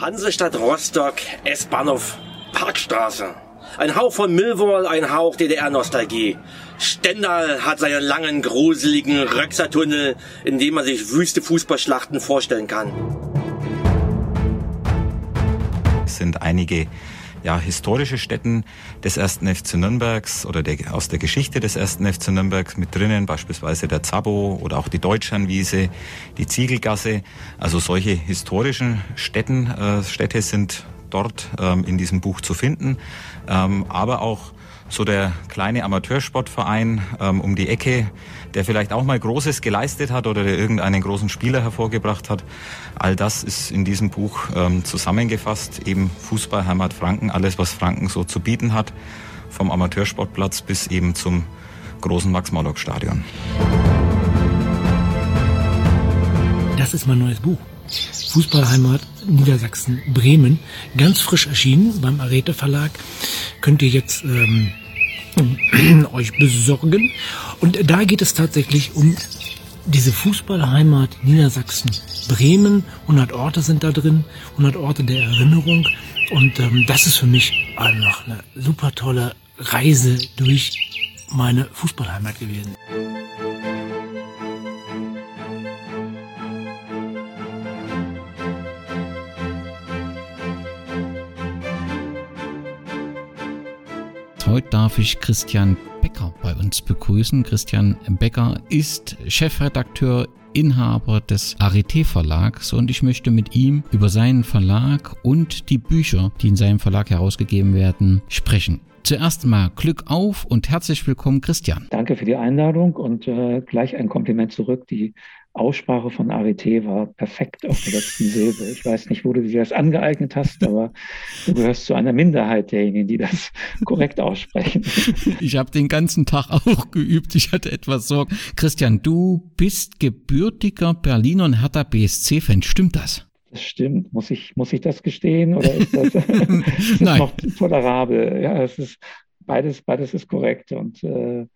Hansestadt Rostock, S-Bahnhof, Parkstraße. Ein Hauch von Millwall, ein Hauch DDR-Nostalgie. Stendal hat seinen langen, gruseligen Röxertunnel, in dem man sich wüste Fußballschlachten vorstellen kann. Es sind einige ja, historische Stätten des ersten FC Nürnbergs oder der, aus der Geschichte des ersten FC Nürnbergs mit drinnen, beispielsweise der Zabo oder auch die Deutschernwiese, die Ziegelgasse. Also solche historischen Städten, äh, Städte sind dort ähm, in diesem Buch zu finden, ähm, aber auch so der kleine Amateursportverein ähm, um die Ecke, der vielleicht auch mal Großes geleistet hat oder der irgendeinen großen Spieler hervorgebracht hat. All das ist in diesem Buch ähm, zusammengefasst. Eben Fußball, Heimat Franken, alles, was Franken so zu bieten hat. Vom Amateursportplatz bis eben zum großen Max-Morlock-Stadion. Das ist mein neues Buch. Fußballheimat Niedersachsen Bremen. Ganz frisch erschienen beim Arete Verlag. Könnt ihr jetzt ähm, euch besorgen. Und da geht es tatsächlich um diese Fußballheimat Niedersachsen Bremen. 100 Orte sind da drin, 100 Orte der Erinnerung. Und ähm, das ist für mich einfach eine super tolle Reise durch meine Fußballheimat gewesen. Heute darf ich Christian Becker bei uns begrüßen. Christian Becker ist Chefredakteur Inhaber des Arete Verlags und ich möchte mit ihm über seinen Verlag und die Bücher, die in seinem Verlag herausgegeben werden, sprechen. Zuerst mal Glück auf und herzlich willkommen, Christian. Danke für die Einladung und äh, gleich ein Kompliment zurück. Die Aussprache von Arete war perfekt auf der letzten Silbe. Ich weiß nicht, wo du dir das angeeignet hast, aber du gehörst zu einer Minderheit derjenigen, die das korrekt aussprechen. Ich habe den ganzen Tag auch geübt. Ich hatte etwas Sorgen. Christian, du bist gebürtiger Berliner und Hertha BSC-Fan. Stimmt das? Das stimmt. Muss ich, muss ich das gestehen oder ist das, ist das noch tolerabel? Ja, es ist beides, beides ist korrekt und äh,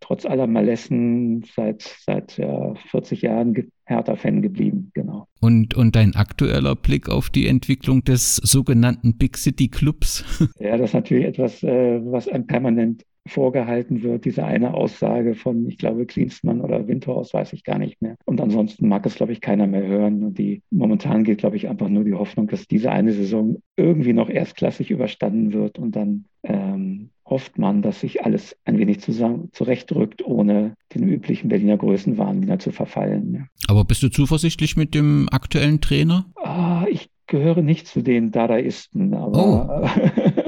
trotz aller Malessen seit, seit ja, 40 Jahren Hertha-Fan geblieben, genau. Und, und dein aktueller Blick auf die Entwicklung des sogenannten Big City Clubs? Ja, das ist natürlich etwas, äh, was einem permanent vorgehalten wird, diese eine Aussage von, ich glaube, Klinsmann oder Windhorst, weiß ich gar nicht mehr. Und ansonsten mag es, glaube ich, keiner mehr hören. Und die, momentan geht, glaube ich, einfach nur die Hoffnung, dass diese eine Saison irgendwie noch erstklassig überstanden wird und dann ähm, hofft man, dass sich alles ein wenig zusammen, zurechtrückt, ohne den üblichen Berliner Größenwahn wieder zu verfallen. Ja. Aber bist du zuversichtlich mit dem aktuellen Trainer? Ah, ich gehöre nicht zu den Dadaisten, aber oh.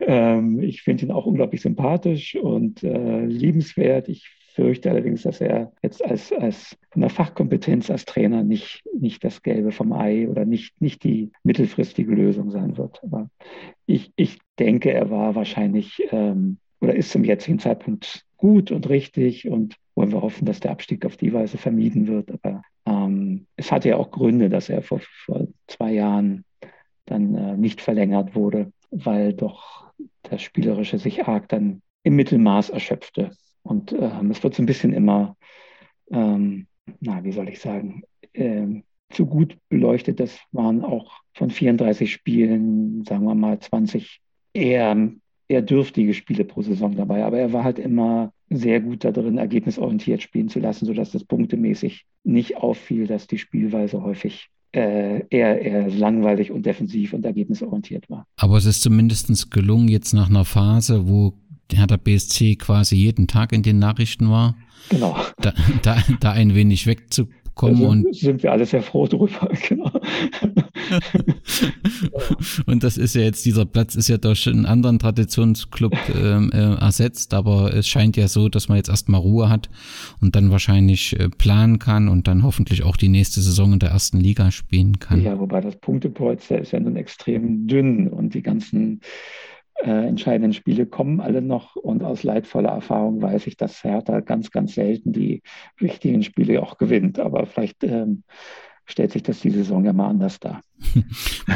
ähm, ich finde ihn auch unglaublich sympathisch und äh, liebenswert. Ich fürchte allerdings, dass er jetzt als, als von der Fachkompetenz als Trainer nicht, nicht das Gelbe vom Ei oder nicht, nicht die mittelfristige Lösung sein wird. Aber ich, ich denke, er war wahrscheinlich ähm, oder ist zum jetzigen Zeitpunkt gut und richtig und wollen wir hoffen, dass der Abstieg auf die Weise vermieden wird. Aber ähm, es hatte ja auch Gründe, dass er vor, vor zwei Jahren dann äh, nicht verlängert wurde, weil doch das Spielerische sich arg dann im Mittelmaß erschöpfte. Und ähm, es wird so ein bisschen immer, ähm, na, wie soll ich sagen, ähm, zu gut beleuchtet. Das waren auch von 34 Spielen, sagen wir mal, 20 eher, eher dürftige Spiele pro Saison dabei. Aber er war halt immer sehr gut darin, ergebnisorientiert spielen zu lassen, sodass das punktemäßig nicht auffiel, dass die Spielweise häufig äh, eher, eher langweilig und defensiv und ergebnisorientiert war. Aber es ist zumindest gelungen, jetzt nach einer Phase, wo Hertha BSC quasi jeden Tag in den Nachrichten war. Genau. Da, da, da ein wenig wegzukommen. Da sind, und sind wir alle sehr froh drüber, genau. und das ist ja jetzt, dieser Platz ist ja durch einen anderen Traditionsclub ähm, äh, ersetzt, aber es scheint ja so, dass man jetzt erstmal Ruhe hat und dann wahrscheinlich äh, planen kann und dann hoffentlich auch die nächste Saison in der ersten Liga spielen kann. Ja, wobei das Punktepolster ist ja nun extrem dünn und die ganzen äh, entscheidenden Spiele kommen alle noch. Und aus leidvoller Erfahrung weiß ich, dass Hertha ganz, ganz selten die wichtigen Spiele auch gewinnt. Aber vielleicht ähm, stellt sich das die Saison ja mal anders dar.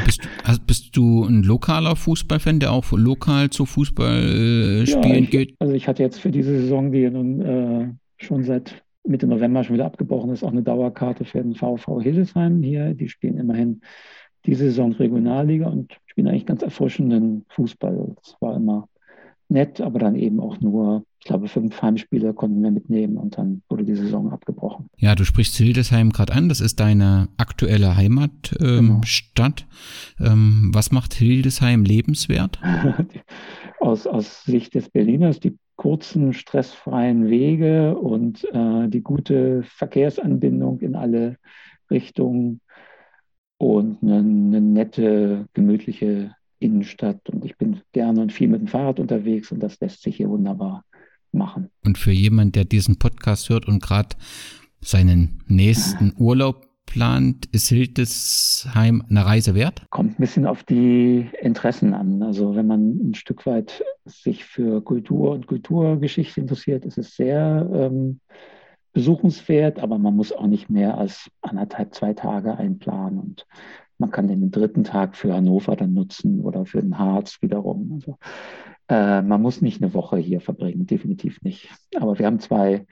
bist, also bist, du ein lokaler Fußballfan, der auch lokal zu Fußball äh, spielen ja, ich, geht? Also ich hatte jetzt für diese Saison, die nun äh, schon seit Mitte November schon wieder abgebrochen ist, auch eine Dauerkarte für den VV Hildesheim hier. Die spielen immerhin diese Saison Regionalliga und spielen eigentlich ganz erfrischenden Fußball. Das war immer nett, aber dann eben auch nur, ich glaube, fünf Heimspiele konnten wir mitnehmen und dann wurde die Saison abgebrochen. Ja, du sprichst Hildesheim gerade an, das ist deine aktuelle Heimatstadt. Ähm, genau. ähm, was macht Hildesheim lebenswert? aus, aus Sicht des Berliners die kurzen, stressfreien Wege und äh, die gute Verkehrsanbindung in alle Richtungen und eine, eine nette, gemütliche Innenstadt und ich bin gerne und viel mit dem Fahrrad unterwegs und das lässt sich hier wunderbar machen. Und für jemanden, der diesen Podcast hört und gerade seinen nächsten Urlaub plant, ist Hildesheim eine Reise wert? Kommt ein bisschen auf die Interessen an. Also wenn man ein Stück weit sich für Kultur und Kulturgeschichte interessiert, ist es sehr ähm, besuchenswert, aber man muss auch nicht mehr als anderthalb, zwei Tage einplanen. Und man kann den dritten Tag für Hannover dann nutzen oder für den Harz wiederum. Also, äh, man muss nicht eine Woche hier verbringen, definitiv nicht. Aber wir haben zwei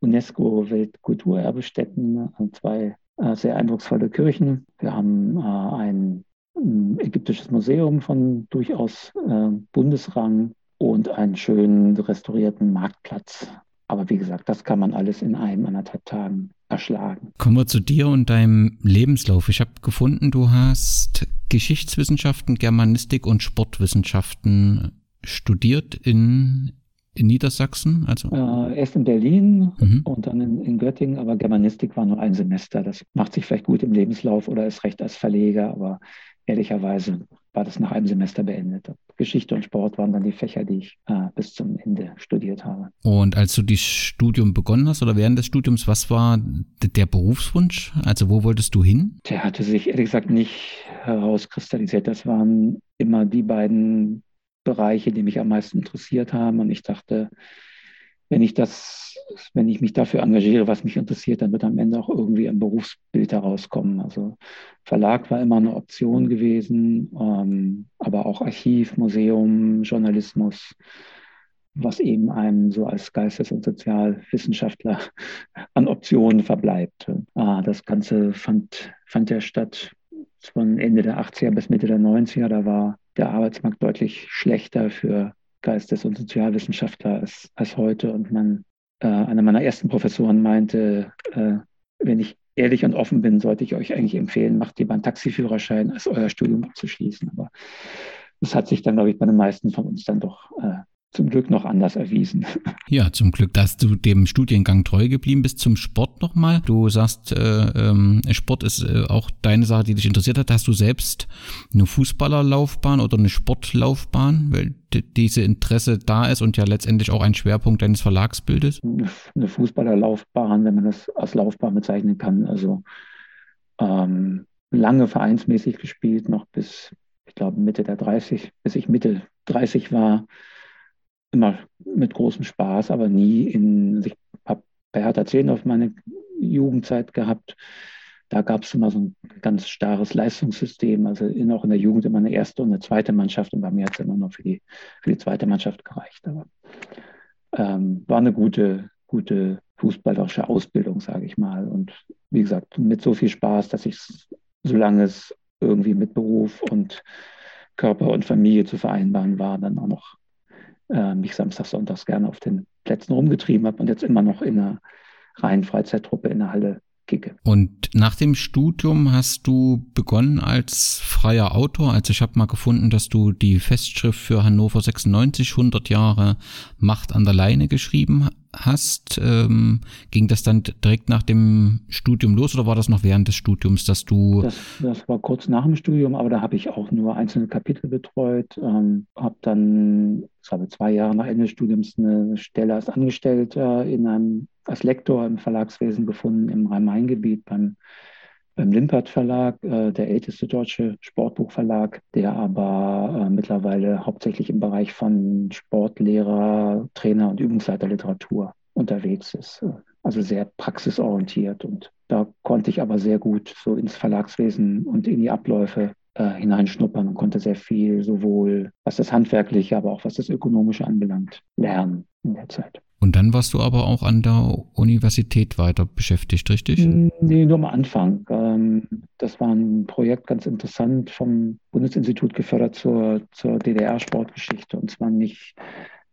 UNESCO-Weltkulturerbestätten und zwei äh, sehr eindrucksvolle Kirchen. Wir haben äh, ein, ein, ägyptisches Museum von durchaus äh, Bundesrang und einen schön restaurierten Marktplatz. Aber wie gesagt, das kann man alles in einem, anderthalb Tagen erschlagen. Kommen wir zu dir und deinem Lebenslauf. Ich habe gefunden, du hast Geschichtswissenschaften, Germanistik und Sportwissenschaften studiert in, in Niedersachsen? Also äh, erst in Berlin mhm. und dann in, in, Göttingen, aber Germanistik war nur ein Semester. Das macht sich vielleicht gut im Lebenslauf oder ist recht als Verleger, aber ehrlicherweise war das nach einem Semester beendet. Geschichte und Sport waren dann die Fächer, die ich äh, bis zum Ende studiert habe. Und als du das Studium begonnen hast oder während des Studiums, was war der Berufswunsch? Also wo wolltest du hin? Der hatte sich ehrlich gesagt nicht herauskristallisiert. Das waren immer die beiden Bereiche, die mich am meisten interessiert haben. Und ich dachte, wenn ich das, wenn ich mich dafür engagiere, was mich interessiert, dann wird am Ende auch irgendwie ein Berufsbild herauskommen. Also Verlag war immer eine Option gewesen, ähm, aber auch Archiv, Museum, Journalismus, was eben einem so als Geistes- und Sozialwissenschaftler an Optionen verbleibt. Ah, das Ganze fand, fand ja statt von Ende der 80er bis Mitte der 90er. Da war der Arbeitsmarkt deutlich schlechter für Geistes- und Sozialwissenschaftler als, als heute. Und man, äh, einer meiner ersten Professoren meinte, äh, wenn ich ehrlich und offen bin, sollte ich euch eigentlich empfehlen, macht lieber einen Taxiführerschein, als euer Studium abzuschließen. Aber das hat sich dann, glaube ich, bei den meisten von uns dann doch äh, zum Glück noch anders erwiesen. Ja, zum Glück, dass du dem Studiengang treu geblieben bist. Zum Sport nochmal. Du sagst, äh, ähm, Sport ist äh, auch deine Sache, die dich interessiert hat. Hast du selbst eine Fußballerlaufbahn oder eine Sportlaufbahn, weil diese Interesse da ist und ja letztendlich auch ein Schwerpunkt deines Verlagsbildes? Eine Fußballerlaufbahn, wenn man das als Laufbahn bezeichnen kann. Also ähm, lange vereinsmäßig gespielt, noch bis, ich glaube, Mitte der 30, bis ich Mitte 30 war immer mit großem Spaß, aber nie in, ich habe bei Hertha 10 auf meine Jugendzeit gehabt. Da gab es immer so ein ganz starres Leistungssystem, also in, auch in der Jugend immer eine erste und eine zweite Mannschaft und bei mir hat es immer nur für die, für die zweite Mannschaft gereicht. Aber ähm, war eine gute, gute fußballerische Ausbildung, sage ich mal. Und wie gesagt, mit so viel Spaß, dass ich, solange es irgendwie mit Beruf und Körper und Familie zu vereinbaren war, dann auch noch äh, mich samstags, sonntags gerne auf den Plätzen rumgetrieben habe und jetzt immer noch in einer reinen Freizeittruppe in der Halle kicke. Und nach dem Studium hast du begonnen als freier Autor. Also ich habe mal gefunden, dass du die Festschrift für Hannover 96 100 Jahre Macht an der Leine geschrieben hast. Ähm, ging das dann direkt nach dem Studium los oder war das noch während des Studiums, dass du... Das, das war kurz nach dem Studium, aber da habe ich auch nur einzelne Kapitel betreut. Ähm, habe dann, ich habe zwei Jahre nach Ende des Studiums eine Stelle als Angestellter in einem als Lektor im Verlagswesen gefunden im Rhein-Main-Gebiet beim, beim Limpert Verlag, äh, der älteste deutsche Sportbuchverlag, der aber äh, mittlerweile hauptsächlich im Bereich von Sportlehrer, Trainer und Übungsleiterliteratur unterwegs ist. Also sehr praxisorientiert. Und da konnte ich aber sehr gut so ins Verlagswesen und in die Abläufe äh, hineinschnuppern und konnte sehr viel, sowohl was das Handwerkliche, aber auch was das Ökonomische anbelangt, lernen in der Zeit. Und dann warst du aber auch an der Universität weiter beschäftigt, richtig? Nee, nur am Anfang. Ähm, das war ein Projekt ganz interessant vom Bundesinstitut gefördert zur, zur DDR-Sportgeschichte. Und zwar nicht,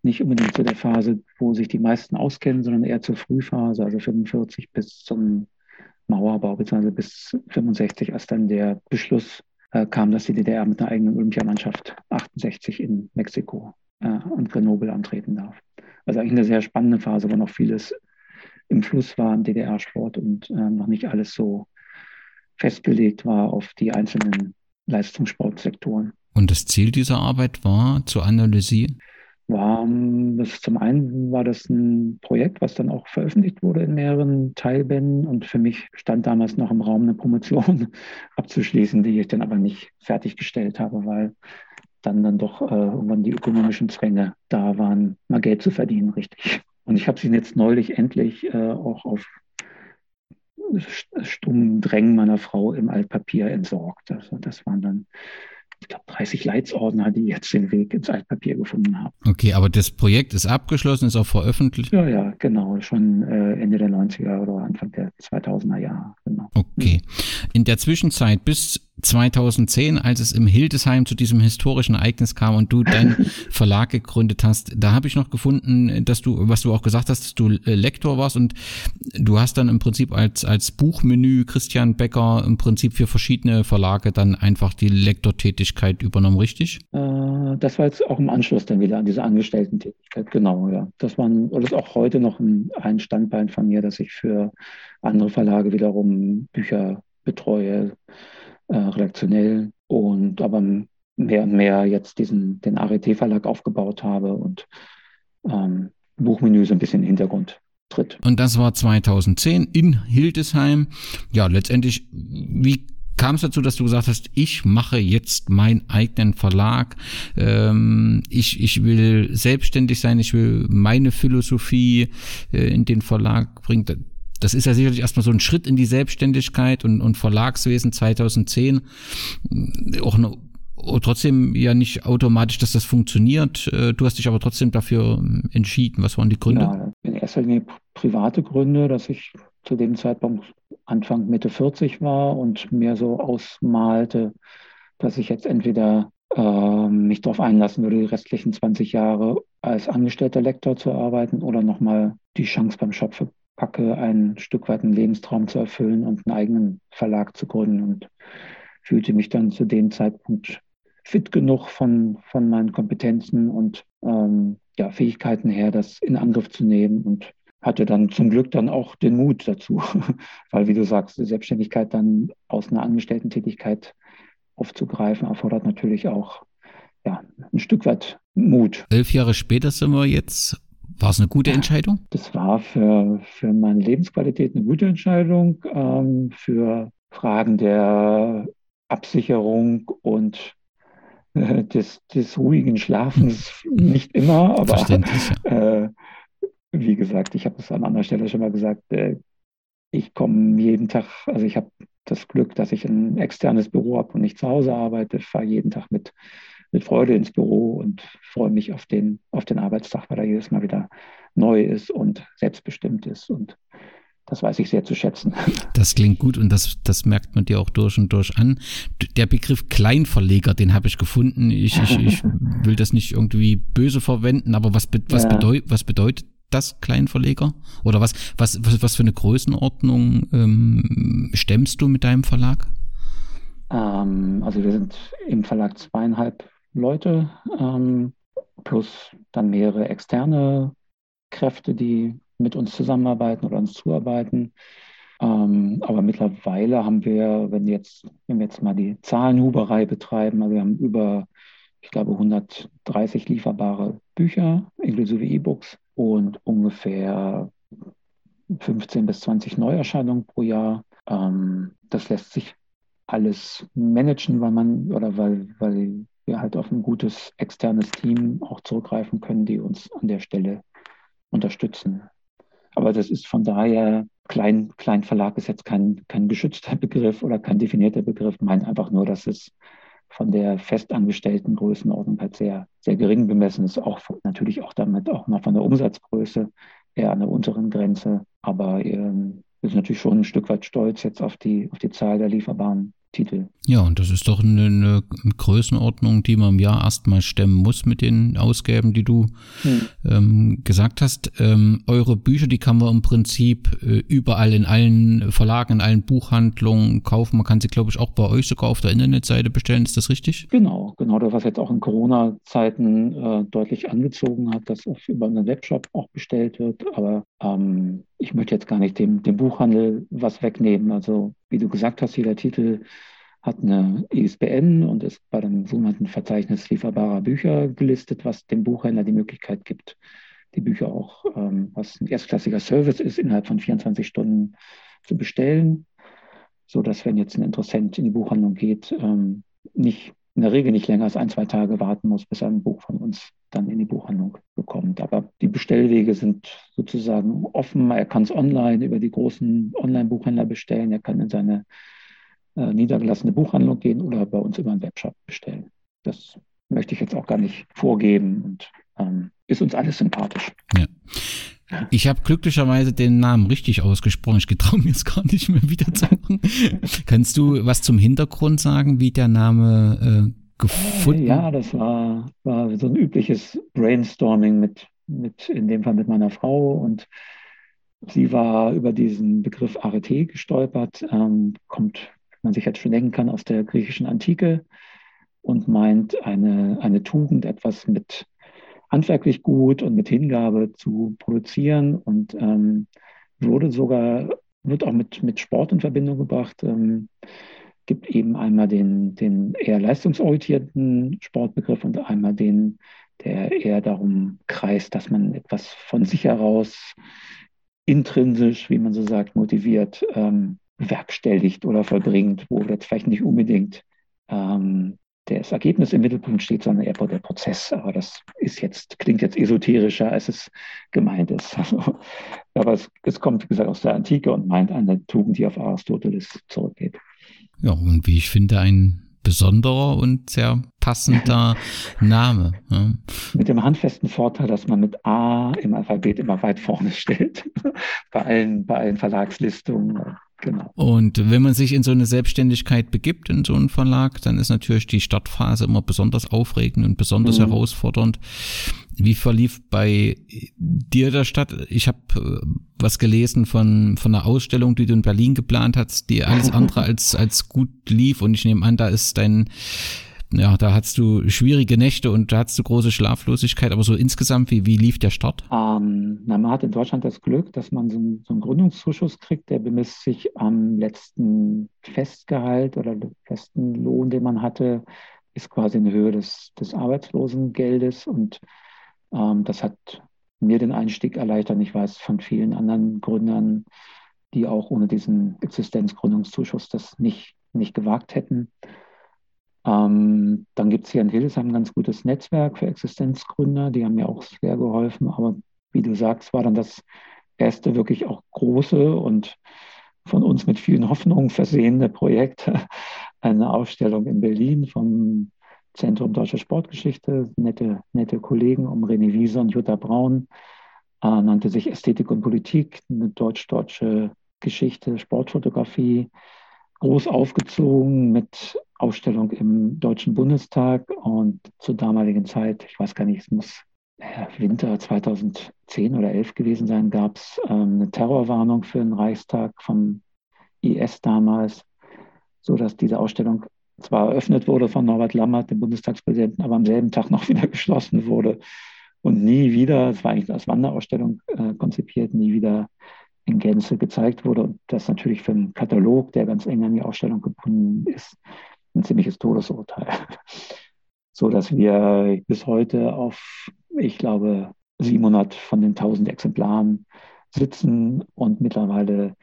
nicht unbedingt zu der Phase, wo sich die meisten auskennen, sondern eher zur Frühphase, also 45 bis zum Mauerbau, beziehungsweise bis 65, als dann der Beschluss äh, kam, dass die DDR mit einer eigenen Olympiamannschaft 68 in Mexiko äh, und Grenoble antreten darf. Also eigentlich eine sehr spannende Phase, wo noch vieles im Fluss war im DDR-Sport und äh, noch nicht alles so festgelegt war auf die einzelnen Leistungssportsektoren. Und das Ziel dieser Arbeit war zu analysieren? War, ähm, das zum einen war das ein Projekt, was dann auch veröffentlicht wurde in mehreren Teilbänden und für mich stand damals noch im Raum eine Promotion abzuschließen, die ich dann aber nicht fertiggestellt habe, weil dann dann doch äh, irgendwann die ökonomischen Zwänge da waren, mal Geld zu verdienen, richtig. Und ich habe sie jetzt neulich endlich äh, auch auf stummen Drängen meiner Frau im Altpapier entsorgt. Also das waren dann ich glaube, 30 Leitsordner, die jetzt den Weg ins Altpapier gefunden haben. Okay, aber das Projekt ist abgeschlossen, ist auch veröffentlicht? Ja, ja, genau. Schon äh, Ende der 90er oder Anfang der 2000er Jahre. Genau. Okay. In der Zwischenzeit bis 2010, als es im Hildesheim zu diesem historischen Ereignis kam und du deinen Verlag gegründet hast, da habe ich noch gefunden, dass du, was du auch gesagt hast, dass du äh, Lektor warst und du hast dann im Prinzip als, als Buchmenü Christian Becker im Prinzip für verschiedene Verlage dann einfach die Lektortätigkeit übernommen, richtig? Äh, das war jetzt auch im Anschluss dann wieder an diese Angestellten-Tätigkeit, genau, ja. Das war, oder ist auch heute noch ein, ein Standbein von mir, dass ich für andere Verlage wiederum Bücher betreue äh, redaktionell und aber mehr und mehr jetzt diesen, den ART-Verlag aufgebaut habe und ähm, Buchmenü so ein bisschen in den Hintergrund tritt. Und das war 2010 in Hildesheim. Ja, letztendlich, wie kam es dazu, dass du gesagt hast, ich mache jetzt meinen eigenen Verlag, ähm, ich, ich will selbstständig sein, ich will meine Philosophie äh, in den Verlag bringen das ist ja sicherlich erstmal so ein Schritt in die Selbstständigkeit und, und Verlagswesen 2010. Auch eine, trotzdem ja nicht automatisch, dass das funktioniert. Äh, du hast dich aber trotzdem dafür ähm, entschieden. Was waren die Gründe? Ja, in erster Linie private Gründe, dass ich zu dem Zeitpunkt Anfang Mitte 40 war und mir so ausmalte, dass ich jetzt entweder äh, mich darauf einlassen würde, die restlichen 20 Jahre als angestellter Lektor zu arbeiten oder nochmal die Chance beim Schopfe packe, ein Stück weit einen Lebenstraum zu erfüllen und einen eigenen Verlag zu gründen und fühlte mich dann zu dem Zeitpunkt fit genug von, von meinen Kompetenzen und ähm, ja, Fähigkeiten her, das in Angriff zu nehmen und hatte dann zum Glück dann auch den Mut dazu, weil wie du sagst, die Selbstständigkeit dann aus einer Angestellten-Tätigkeit aufzugreifen, erfordert natürlich auch ja, ein Stück weit Mut. Elf Jahre später sind wir jetzt war es eine gute Entscheidung? Das war für, für meine Lebensqualität eine gute Entscheidung. Ähm, für Fragen der Absicherung und äh, des, des ruhigen Schlafens nicht immer, aber äh, wie gesagt, ich habe es an anderer Stelle schon mal gesagt, äh, ich komme jeden Tag, also ich habe das Glück, dass ich ein externes Büro habe und nicht zu Hause arbeite, fahre jeden Tag mit mit Freude ins Büro und freue mich auf den, auf den Arbeitstag, weil er jedes Mal wieder neu ist und selbstbestimmt ist. Und das weiß ich sehr zu schätzen. Das klingt gut und das, das merkt man dir auch durch und durch an. Der Begriff Kleinverleger, den habe ich gefunden. Ich, ich, ich will das nicht irgendwie böse verwenden, aber was, was, ja. bedeut, was bedeutet das Kleinverleger? Oder was, was, was, was für eine Größenordnung ähm, stemmst du mit deinem Verlag? Ähm, also wir sind im Verlag zweieinhalb Leute, ähm, plus dann mehrere externe Kräfte, die mit uns zusammenarbeiten oder uns zuarbeiten. Ähm, aber mittlerweile haben wir, wenn, jetzt, wenn wir jetzt mal die Zahlenhuberei betreiben, also wir haben über, ich glaube, 130 lieferbare Bücher inklusive E-Books und ungefähr 15 bis 20 Neuerscheinungen pro Jahr. Ähm, das lässt sich alles managen, weil man oder weil, weil wir halt auf ein gutes externes Team auch zurückgreifen können, die uns an der Stelle unterstützen. Aber das ist von daher, Klein, Kleinverlag ist jetzt kein, kein geschützter Begriff oder kein definierter Begriff, meint einfach nur, dass es von der festangestellten Größenordnung halt sehr, sehr gering bemessen ist, auch natürlich auch damit auch noch von der Umsatzgröße eher an der unteren Grenze. Aber ähm, wir sind natürlich schon ein Stück weit stolz jetzt auf die, auf die Zahl der lieferbaren Titel. Ja, und das ist doch eine, eine Größenordnung, die man im Jahr erstmal stemmen muss mit den Ausgaben, die du hm. ähm, gesagt hast. Ähm, eure Bücher, die kann man im Prinzip äh, überall in allen Verlagen, in allen Buchhandlungen kaufen. Man kann sie, glaube ich, auch bei euch sogar auf der Internetseite bestellen. Ist das richtig? Genau, genau. Das, was jetzt auch in Corona-Zeiten äh, deutlich angezogen hat, dass auch über einen Webshop auch bestellt wird. Aber ähm, ich möchte jetzt gar nicht dem, dem Buchhandel was wegnehmen. Also wie du gesagt hast, jeder Titel hat eine ISBN und ist bei dem sogenannten Verzeichnis lieferbarer Bücher gelistet, was dem Buchhändler die Möglichkeit gibt, die Bücher auch, ähm, was ein erstklassiger Service ist, innerhalb von 24 Stunden zu bestellen, so dass wenn jetzt ein Interessent in die Buchhandlung geht, ähm, nicht in der Regel nicht länger als ein, zwei Tage warten muss, bis er ein Buch von uns dann in die Buchhandlung bekommt. Aber die Bestellwege sind sozusagen offen. Er kann es online über die großen Online-Buchhändler bestellen. Er kann in seine äh, niedergelassene Buchhandlung gehen oder bei uns über einen Webshop bestellen. Das möchte ich jetzt auch gar nicht vorgeben und ähm, ist uns alles sympathisch. Ja. Ich habe glücklicherweise den Namen richtig ausgesprochen. Ich getraue mir jetzt gar nicht mehr wieder zu machen. Kannst du was zum Hintergrund sagen, wie der Name äh, gefunden? Ja, das war, war so ein übliches Brainstorming mit, mit, in dem Fall mit meiner Frau und sie war über diesen Begriff Arete gestolpert, ähm, kommt, man sich jetzt schon denken kann, aus der griechischen Antike und meint eine, eine Tugend, etwas mit handwerklich gut und mit Hingabe zu produzieren und ähm, wurde sogar, wird auch mit, mit Sport in Verbindung gebracht. Ähm, gibt eben einmal den, den eher leistungsorientierten Sportbegriff und einmal den, der eher darum kreist, dass man etwas von sich heraus intrinsisch, wie man so sagt, motiviert, ähm, bewerkstelligt oder vollbringt, wo jetzt vielleicht nicht unbedingt ähm, das Ergebnis im Mittelpunkt steht, sondern eher der Prozess. Aber das ist jetzt, klingt jetzt esoterischer, als es gemeint ist. Also, aber es, es, kommt, wie gesagt, aus der Antike und meint eine Tugend, die auf Aristoteles zurückgeht. Ja, und wie ich finde, ein besonderer und sehr passender Name. Ja. Mit dem handfesten Vorteil, dass man mit A im Alphabet immer weit vorne steht. bei allen, bei allen Verlagslistungen Genau. Und wenn man sich in so eine Selbstständigkeit begibt, in so einen Verlag, dann ist natürlich die Startphase immer besonders aufregend und besonders mhm. herausfordernd. Wie verlief bei dir der Stadt? Ich habe äh, was gelesen von, von einer Ausstellung, die du in Berlin geplant hast, die alles andere als, als gut lief. Und ich nehme an, da ist dein ja, da hattest du schwierige Nächte und da hattest du große Schlaflosigkeit, aber so insgesamt, wie, wie lief der Start? Ähm, na, man hat in Deutschland das Glück, dass man so, einen, so einen Gründungszuschuss kriegt, der bemisst sich am letzten Festgehalt oder festen Lohn, den man hatte, ist quasi in Höhe des, des Arbeitslosengeldes und das hat mir den Einstieg erleichtert. Ich weiß von vielen anderen Gründern, die auch ohne diesen Existenzgründungszuschuss das nicht, nicht gewagt hätten. Ähm, dann gibt es hier in Hildesheim ein ganz gutes Netzwerk für Existenzgründer, die haben mir auch sehr geholfen. Aber wie du sagst, war dann das erste wirklich auch große und von uns mit vielen Hoffnungen versehene Projekt, eine Ausstellung in Berlin vom Zentrum Deutsche Sportgeschichte, nette, nette Kollegen um René Wieser und Jutta Braun, äh, nannte sich Ästhetik und Politik, eine deutsch-deutsche Geschichte, Sportfotografie, groß aufgezogen mit Ausstellung im Deutschen Bundestag und zur damaligen Zeit, ich weiß gar nicht, es muss Winter 2010 oder 11 gewesen sein, gab es ähm, eine Terrorwarnung für den Reichstag vom IS damals, sodass diese Ausstellung zwar eröffnet wurde von Norbert Lammert, dem Bundestagspräsidenten, aber am selben Tag noch wieder geschlossen wurde und nie wieder, es war eigentlich als Wanderausstellung äh, konzipiert, nie wieder in Gänze gezeigt wurde. Und das natürlich für einen Katalog, der ganz eng an die Ausstellung gebunden ist, ein ziemliches Todesurteil. So dass wir bis heute auf, ich glaube, 700 von den 1000 Exemplaren sitzen und mittlerweile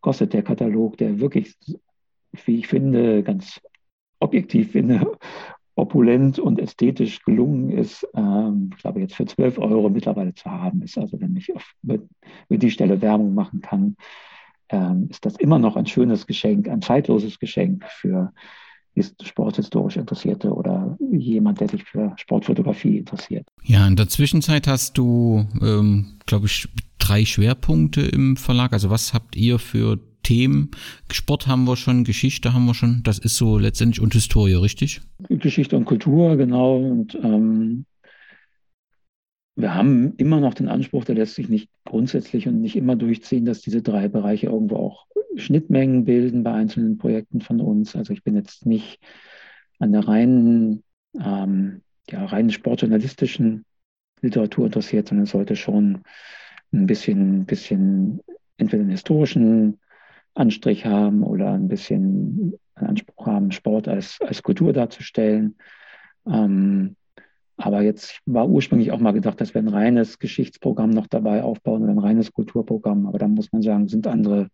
kostet der Katalog, der wirklich, wie ich finde, ganz objektiv finde, opulent und ästhetisch gelungen ist, ähm, ich glaube jetzt für 12 Euro mittlerweile zu haben ist. Also wenn ich auf, über, über die Stelle Werbung machen kann, ähm, ist das immer noch ein schönes Geschenk, ein zeitloses Geschenk für sporthistorisch Interessierte oder jemand, der sich für Sportfotografie interessiert. Ja, in der Zwischenzeit hast du, ähm, glaube ich, drei Schwerpunkte im Verlag. Also was habt ihr für Themen? Sport haben wir schon, Geschichte haben wir schon. Das ist so letztendlich und Historie, richtig? Geschichte und Kultur, genau. Und ähm, wir haben immer noch den Anspruch, der lässt sich nicht grundsätzlich und nicht immer durchziehen, dass diese drei Bereiche irgendwo auch Schnittmengen bilden bei einzelnen Projekten von uns. Also ich bin jetzt nicht an der reinen, ähm, ja, reinen sportjournalistischen Literatur interessiert, sondern sollte schon ein bisschen, bisschen entweder einen historischen Anstrich haben oder ein bisschen Anspruch haben, Sport als, als Kultur darzustellen. Ähm, aber jetzt war ursprünglich auch mal gedacht, dass wir ein reines Geschichtsprogramm noch dabei aufbauen oder ein reines Kulturprogramm. Aber da muss man sagen, sind andere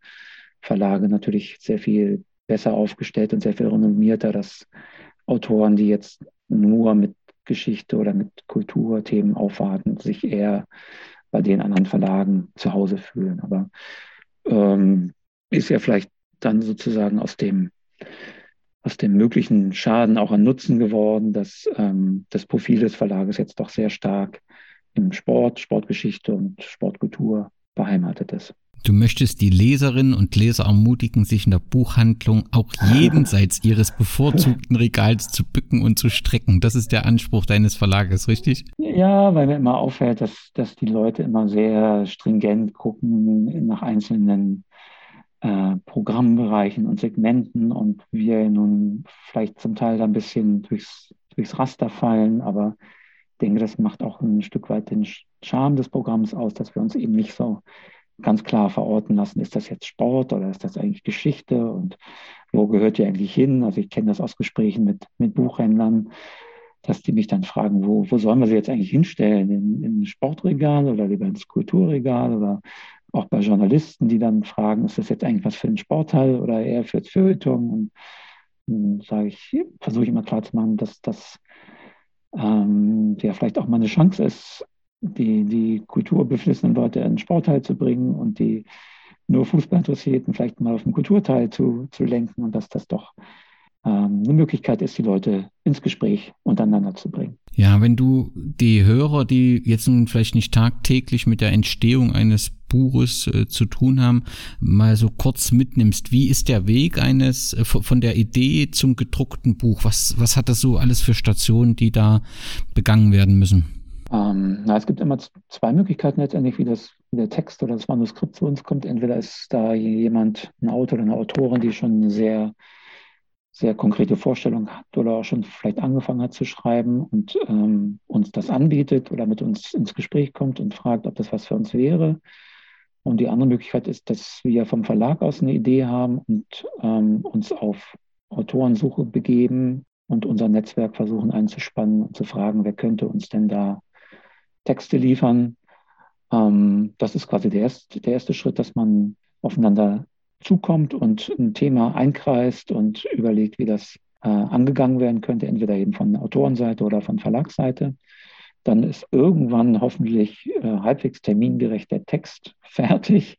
Verlage natürlich sehr viel besser aufgestellt und sehr viel renommierter, dass Autoren, die jetzt nur mit Geschichte oder mit Kulturthemen aufwarten, sich eher bei den anderen Verlagen zu Hause fühlen. Aber ähm, ist ja vielleicht dann sozusagen aus dem aus dem möglichen Schaden auch ein Nutzen geworden, dass ähm, das Profil des Verlages jetzt doch sehr stark im Sport, Sportgeschichte und Sportkultur beheimatet ist. Du möchtest die Leserinnen und Leser ermutigen, sich in der Buchhandlung auch jenseits ihres bevorzugten Regals zu bücken und zu strecken. Das ist der Anspruch deines Verlages, richtig? Ja, weil mir immer auffällt, dass, dass die Leute immer sehr stringent gucken nach einzelnen äh, Programmbereichen und Segmenten und wir nun vielleicht zum Teil ein bisschen durchs, durchs Raster fallen, aber ich denke, das macht auch ein Stück weit den Charme des Programms aus, dass wir uns eben nicht so ganz klar verorten lassen, ist das jetzt Sport oder ist das eigentlich Geschichte und wo gehört die eigentlich hin? Also ich kenne das aus Gesprächen mit, mit Buchhändlern, dass die mich dann fragen, wo, wo sollen wir sie jetzt eigentlich hinstellen? In, in ein Sportregal oder lieber ins Kulturregal oder auch bei Journalisten, die dann fragen, ist das jetzt eigentlich was für einen Sportteil oder eher für das Feuilleton? Und dann sage ich, versuche ich immer klar zu machen, dass das ähm, ja vielleicht auch mal eine Chance ist, die, die kulturbeflissenen Leute in den Sportteil zu bringen und die nur Fußballinteressierten vielleicht mal auf den Kulturteil zu, zu lenken und dass das doch eine Möglichkeit ist, die Leute ins Gespräch untereinander zu bringen. Ja, wenn du die Hörer, die jetzt nun vielleicht nicht tagtäglich mit der Entstehung eines Buches äh, zu tun haben, mal so kurz mitnimmst. Wie ist der Weg eines äh, von der Idee zum gedruckten Buch? Was, was hat das so alles für Stationen, die da begangen werden müssen? Ähm, na, es gibt immer zwei Möglichkeiten letztendlich, wie, das, wie der Text oder das Manuskript zu uns kommt. Entweder ist da jemand, ein Autor oder eine Autorin, die schon sehr sehr konkrete Vorstellung hat oder auch schon vielleicht angefangen hat zu schreiben und ähm, uns das anbietet oder mit uns ins Gespräch kommt und fragt, ob das was für uns wäre. Und die andere Möglichkeit ist, dass wir vom Verlag aus eine Idee haben und ähm, uns auf Autorensuche begeben und unser Netzwerk versuchen einzuspannen und zu fragen, wer könnte uns denn da Texte liefern. Ähm, das ist quasi der erste, der erste Schritt, dass man aufeinander zukommt und ein Thema einkreist und überlegt, wie das äh, angegangen werden könnte, entweder eben von Autorenseite oder von Verlagsseite. Dann ist irgendwann hoffentlich äh, halbwegs termingerecht der Text fertig.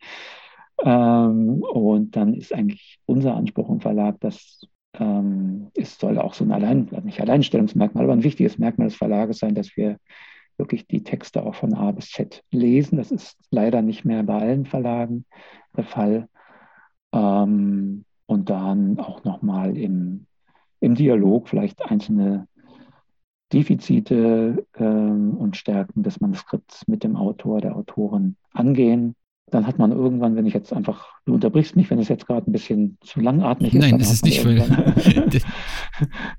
Ähm, und dann ist eigentlich unser Anspruch im Verlag, dass ähm, es soll auch so ein Allein, nicht Alleinstellungsmerkmal, aber ein wichtiges Merkmal des Verlages sein, dass wir wirklich die Texte auch von A bis Z lesen. Das ist leider nicht mehr bei allen Verlagen der Fall. Ähm, und dann auch nochmal im, im Dialog vielleicht einzelne Defizite ähm, und Stärken des Manuskripts mit dem Autor, der Autorin angehen. Dann hat man irgendwann, wenn ich jetzt einfach, du unterbrichst mich, wenn es jetzt gerade ein bisschen zu langatmig ist. Nein, das ist nicht irgendwann,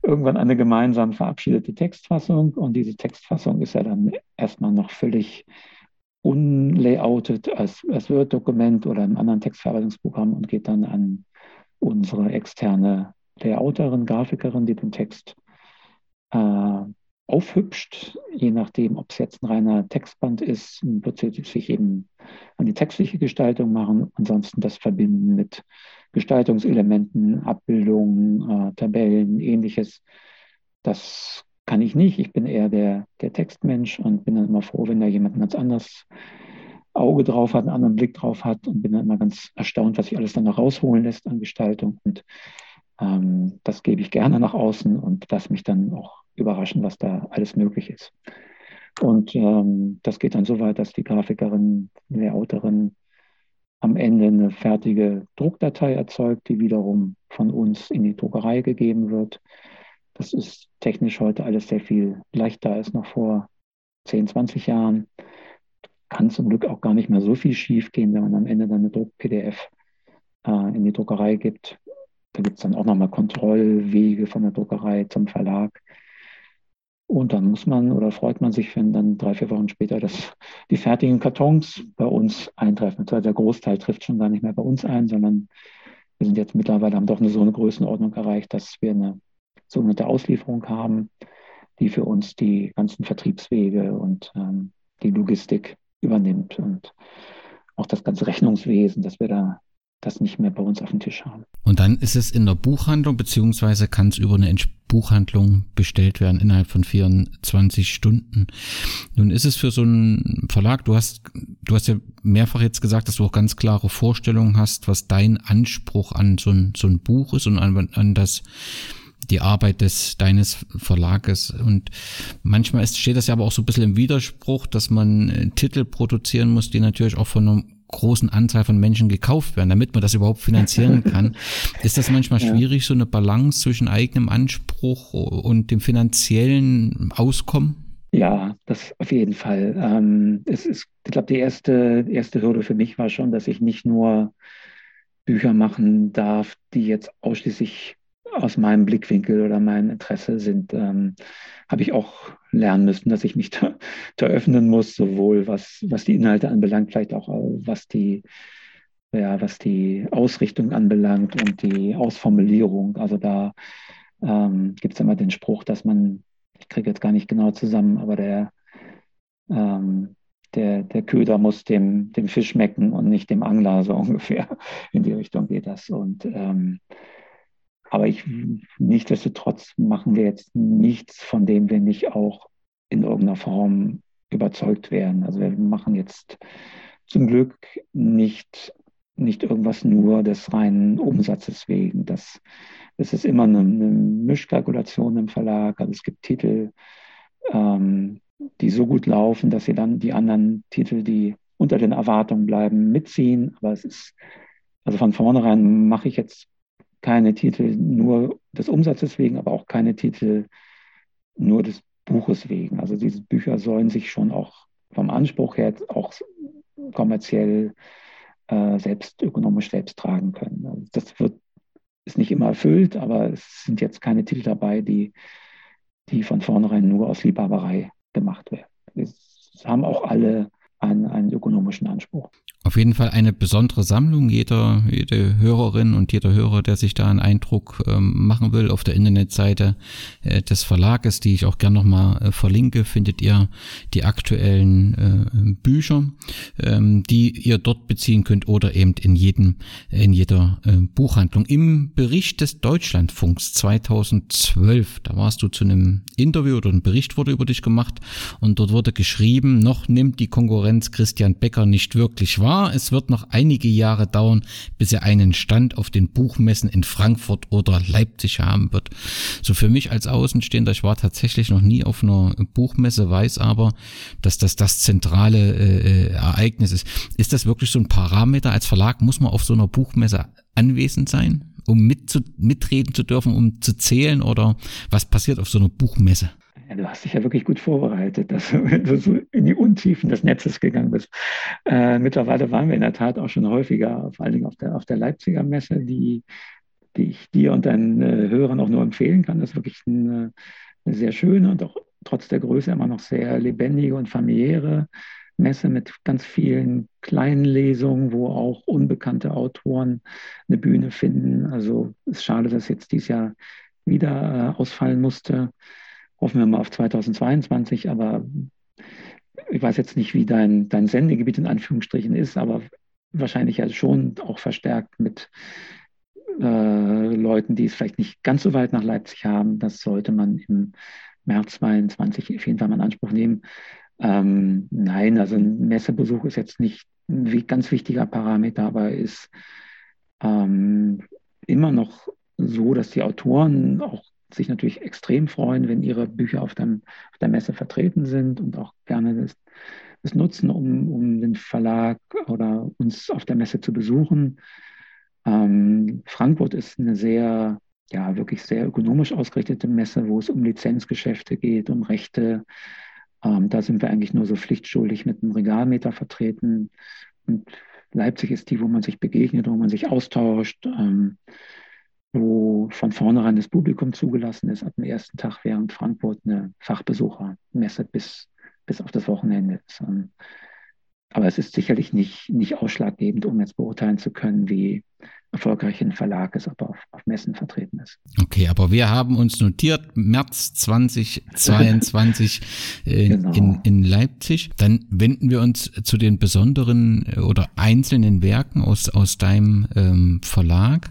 irgendwann eine gemeinsam verabschiedete Textfassung und diese Textfassung ist ja dann erstmal noch völlig unlayoutet als, als Word-Dokument oder im anderen Textverarbeitungsprogramm und geht dann an unsere externe Layouterin, Grafikerin, die den Text äh, aufhübscht. Je nachdem, ob es jetzt ein reiner Textband ist, wird sie sich eben an die textliche Gestaltung machen. Ansonsten das Verbinden mit Gestaltungselementen, Abbildungen, äh, Tabellen, ähnliches. Das kann ich nicht. Ich bin eher der, der Textmensch und bin dann immer froh, wenn da jemand ein ganz anderes Auge drauf hat, einen anderen Blick drauf hat und bin dann immer ganz erstaunt, was sich alles dann noch rausholen lässt an Gestaltung. Und ähm, das gebe ich gerne nach außen und lasse mich dann auch überraschen, was da alles möglich ist. Und ähm, das geht dann so weit, dass die Grafikerin, die Autorin am Ende eine fertige Druckdatei erzeugt, die wiederum von uns in die Druckerei gegeben wird. Das ist technisch heute alles sehr viel leichter als noch vor 10, 20 Jahren. Kann zum Glück auch gar nicht mehr so viel schief gehen, wenn man am Ende dann eine Druck-PDF äh, in die Druckerei gibt. Da gibt es dann auch nochmal Kontrollwege von der Druckerei zum Verlag. Und dann muss man oder freut man sich, wenn dann drei, vier Wochen später das, die fertigen Kartons bei uns eintreffen. Der Großteil trifft schon gar nicht mehr bei uns ein, sondern wir sind jetzt mittlerweile, haben doch eine so eine Größenordnung erreicht, dass wir eine sogenannte Auslieferung haben, die für uns die ganzen Vertriebswege und ähm, die Logistik übernimmt und auch das ganze Rechnungswesen, dass wir da das nicht mehr bei uns auf dem Tisch haben. Und dann ist es in der Buchhandlung, beziehungsweise kann es über eine Buchhandlung bestellt werden innerhalb von 24 Stunden. Nun ist es für so einen Verlag, du hast, du hast ja mehrfach jetzt gesagt, dass du auch ganz klare Vorstellungen hast, was dein Anspruch an so ein, so ein Buch ist und an, an das, die Arbeit des deines Verlages und manchmal ist, steht das ja aber auch so ein bisschen im Widerspruch, dass man äh, Titel produzieren muss, die natürlich auch von einem großen Anzahl von Menschen gekauft werden, damit man das überhaupt finanzieren kann. Ist das manchmal schwierig, so eine Balance zwischen eigenem Anspruch und dem finanziellen Auskommen? Ja, das auf jeden Fall. Ähm, es ist, ich glaube, die erste, erste Hürde für mich war schon, dass ich nicht nur Bücher machen darf, die jetzt ausschließlich aus meinem Blickwinkel oder meinem Interesse sind, ähm, habe ich auch lernen müssen, dass ich mich da, da, öffnen muss, sowohl was, was die Inhalte anbelangt, vielleicht auch was die, ja, was die Ausrichtung anbelangt und die Ausformulierung. Also da ähm, gibt es immer den Spruch, dass man, ich kriege jetzt gar nicht genau zusammen, aber der, ähm, der, der Köder muss dem, dem Fisch schmecken und nicht dem Angler, so ungefähr. In die Richtung geht das. Und ähm, aber ich, nichtsdestotrotz machen wir jetzt nichts, von dem wir nicht auch in irgendeiner Form überzeugt werden. Also wir machen jetzt zum Glück nicht, nicht irgendwas nur des reinen Umsatzes wegen. Das, das ist immer eine, eine Mischkalkulation im Verlag. Also es gibt Titel, ähm, die so gut laufen, dass sie dann die anderen Titel, die unter den Erwartungen bleiben, mitziehen. Aber es ist, also von vornherein mache ich jetzt keine Titel nur des Umsatzes wegen, aber auch keine Titel nur des Buches wegen. Also diese Bücher sollen sich schon auch vom Anspruch her auch kommerziell äh, selbst ökonomisch selbst tragen können. Also das wird ist nicht immer erfüllt, aber es sind jetzt keine Titel dabei, die, die von vornherein nur aus Liebhaberei gemacht werden. Es haben auch alle einen, einen ökonomischen Anspruch. Auf jeden Fall eine besondere Sammlung. Jeder, jede Hörerin und jeder Hörer, der sich da einen Eindruck ähm, machen will, auf der Internetseite äh, des Verlages, die ich auch gern nochmal äh, verlinke, findet ihr die aktuellen äh, Bücher, ähm, die ihr dort beziehen könnt oder eben in jedem, in jeder Buchhandlung. Im Bericht des Deutschlandfunks 2012, da warst du zu einem Interview oder ein Bericht wurde über dich gemacht und dort wurde geschrieben, noch nimmt die Konkurrenz Christian Becker nicht wirklich wahr wahr, es wird noch einige Jahre dauern, bis er einen Stand auf den Buchmessen in Frankfurt oder Leipzig haben wird. So für mich als Außenstehender, ich war tatsächlich noch nie auf einer Buchmesse, weiß aber, dass das das zentrale äh, Ereignis ist. Ist das wirklich so ein Parameter als Verlag? Muss man auf so einer Buchmesse anwesend sein, um mit zu, mitreden zu dürfen, um zu zählen oder was passiert auf so einer Buchmesse? Du hast dich ja wirklich gut vorbereitet, dass du so in die Untiefen des Netzes gegangen bist. Äh, mittlerweile waren wir in der Tat auch schon häufiger, vor allen Dingen auf der, auf der Leipziger Messe, die, die ich dir und deinen äh, Hörern auch nur empfehlen kann. Das ist wirklich eine, eine sehr schöne und auch trotz der Größe immer noch sehr lebendige und familiäre Messe mit ganz vielen kleinen Lesungen, wo auch unbekannte Autoren eine Bühne finden. Also es ist schade, dass jetzt dieses Jahr wieder äh, ausfallen musste hoffen wir mal auf 2022, aber ich weiß jetzt nicht, wie dein, dein Sendegebiet in Anführungsstrichen ist, aber wahrscheinlich ja schon auch verstärkt mit äh, Leuten, die es vielleicht nicht ganz so weit nach Leipzig haben. Das sollte man im März 2022 auf jeden Fall mal in Anspruch nehmen. Ähm, nein, also ein Messebesuch ist jetzt nicht ein ganz wichtiger Parameter, aber ist ähm, immer noch so, dass die Autoren auch sich natürlich extrem freuen, wenn ihre Bücher auf, dem, auf der Messe vertreten sind und auch gerne das, das nutzen, um, um den Verlag oder uns auf der Messe zu besuchen. Ähm, Frankfurt ist eine sehr, ja, wirklich sehr ökonomisch ausgerichtete Messe, wo es um Lizenzgeschäfte geht, um Rechte. Ähm, da sind wir eigentlich nur so pflichtschuldig mit einem Regalmeter vertreten. Und Leipzig ist die, wo man sich begegnet, wo man sich austauscht, ähm, wo von vornherein das Publikum zugelassen ist. Ab dem ersten Tag während Frankfurt eine Fachbesuchermesse bis, bis auf das Wochenende ist. Ähm, aber es ist sicherlich nicht, nicht ausschlaggebend, um jetzt beurteilen zu können, wie erfolgreich ein Verlag ist, ob er auf, auf Messen vertreten ist. Okay, aber wir haben uns notiert, März 2022 äh, genau. in, in Leipzig. Dann wenden wir uns zu den besonderen äh, oder einzelnen Werken aus, aus deinem ähm, Verlag.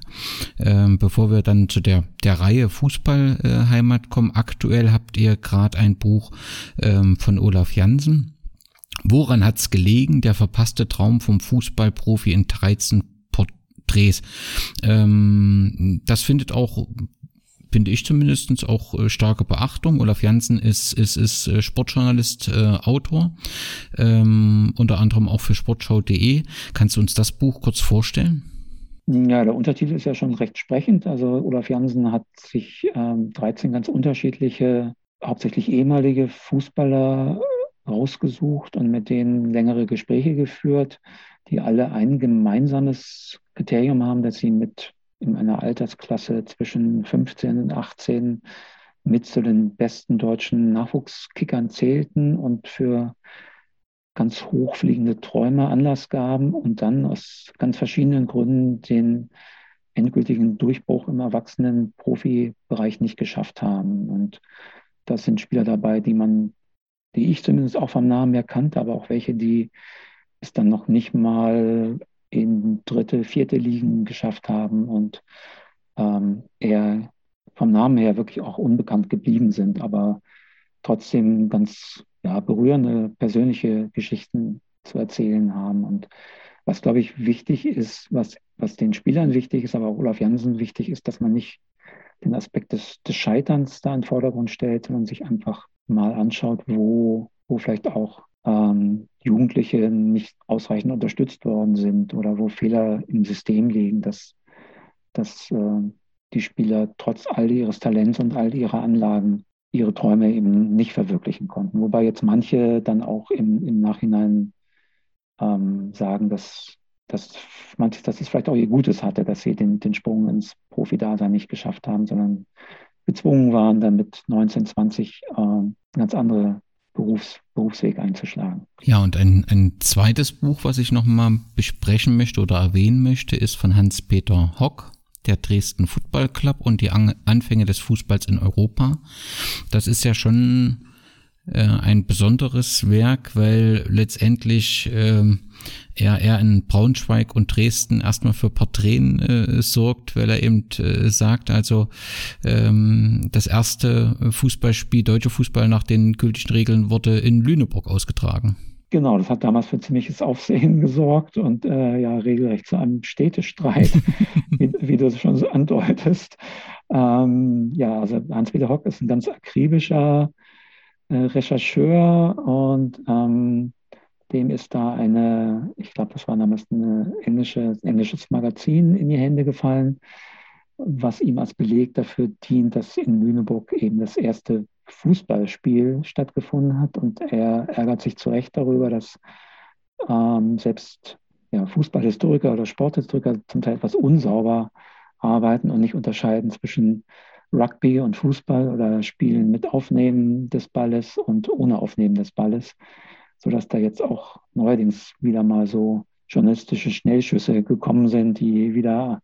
Ähm, bevor wir dann zu der, der Reihe Fußballheimat äh, kommen, aktuell habt ihr gerade ein Buch ähm, von Olaf Jansen. Woran hat's gelegen? Der verpasste Traum vom Fußballprofi in 13 Porträts. Ähm, das findet auch finde ich zumindest auch äh, starke Beachtung. Olaf Janssen ist, ist, ist äh, Sportjournalist, äh, Autor, ähm, unter anderem auch für sportschau.de. Kannst du uns das Buch kurz vorstellen? Ja, der Untertitel ist ja schon recht sprechend. Also Olaf Janssen hat sich ähm, 13 ganz unterschiedliche, hauptsächlich ehemalige Fußballer rausgesucht und mit denen längere Gespräche geführt, die alle ein gemeinsames Kriterium haben, dass sie mit in einer Altersklasse zwischen 15 und 18 mit zu den besten deutschen Nachwuchskickern zählten und für ganz hochfliegende Träume Anlass gaben und dann aus ganz verschiedenen Gründen den endgültigen Durchbruch im erwachsenen Profibereich nicht geschafft haben. Und das sind Spieler dabei, die man die ich zumindest auch vom Namen her kannte, aber auch welche, die es dann noch nicht mal in dritte, vierte Ligen geschafft haben und ähm, eher vom Namen her wirklich auch unbekannt geblieben sind, aber trotzdem ganz ja, berührende persönliche Geschichten zu erzählen haben. Und was, glaube ich, wichtig ist, was, was den Spielern wichtig ist, aber auch Olaf Jansen wichtig ist, dass man nicht den Aspekt des, des Scheiterns da in den Vordergrund stellt, sondern sich einfach mal anschaut, wo, wo vielleicht auch ähm, Jugendliche nicht ausreichend unterstützt worden sind oder wo Fehler im System liegen, dass, dass äh, die Spieler trotz all ihres Talents und all ihrer Anlagen ihre Träume eben nicht verwirklichen konnten. Wobei jetzt manche dann auch im, im Nachhinein ähm, sagen, dass, dass, manche, dass es vielleicht auch ihr Gutes hatte, dass sie den, den Sprung ins Profi-Dasein nicht geschafft haben, sondern gezwungen waren, dann mit 19, 20 äh, ganz andere Berufs, Berufsweg einzuschlagen. Ja, und ein, ein zweites Buch, was ich nochmal besprechen möchte oder erwähnen möchte, ist von Hans-Peter Hock, der Dresden Football Club und die Anfänge des Fußballs in Europa. Das ist ja schon äh, ein besonderes Werk, weil letztendlich äh, er, er in Braunschweig und Dresden erstmal für Porträten äh, sorgt, weil er eben äh, sagt, also ähm, das erste Fußballspiel, deutsche Fußball nach den gültigen Regeln wurde in Lüneburg ausgetragen. Genau, das hat damals für ziemliches Aufsehen gesorgt und äh, ja regelrecht zu einem Städtestreit, wie, wie, du es schon so andeutest. Ähm, ja, also Hans-Peter Hock ist ein ganz akribischer äh, Rechercheur und ähm, dem ist da eine, ich glaube, das war damals ein englische, englisches Magazin in die Hände gefallen, was ihm als Beleg dafür dient, dass in Lüneburg eben das erste Fußballspiel stattgefunden hat. Und er ärgert sich zu Recht darüber, dass ähm, selbst ja, Fußballhistoriker oder Sporthistoriker zum Teil etwas unsauber arbeiten und nicht unterscheiden zwischen Rugby und Fußball oder Spielen mit Aufnehmen des Balles und ohne Aufnehmen des Balles, sodass da jetzt auch neuerdings wieder mal so journalistische Schnellschüsse gekommen sind, die wieder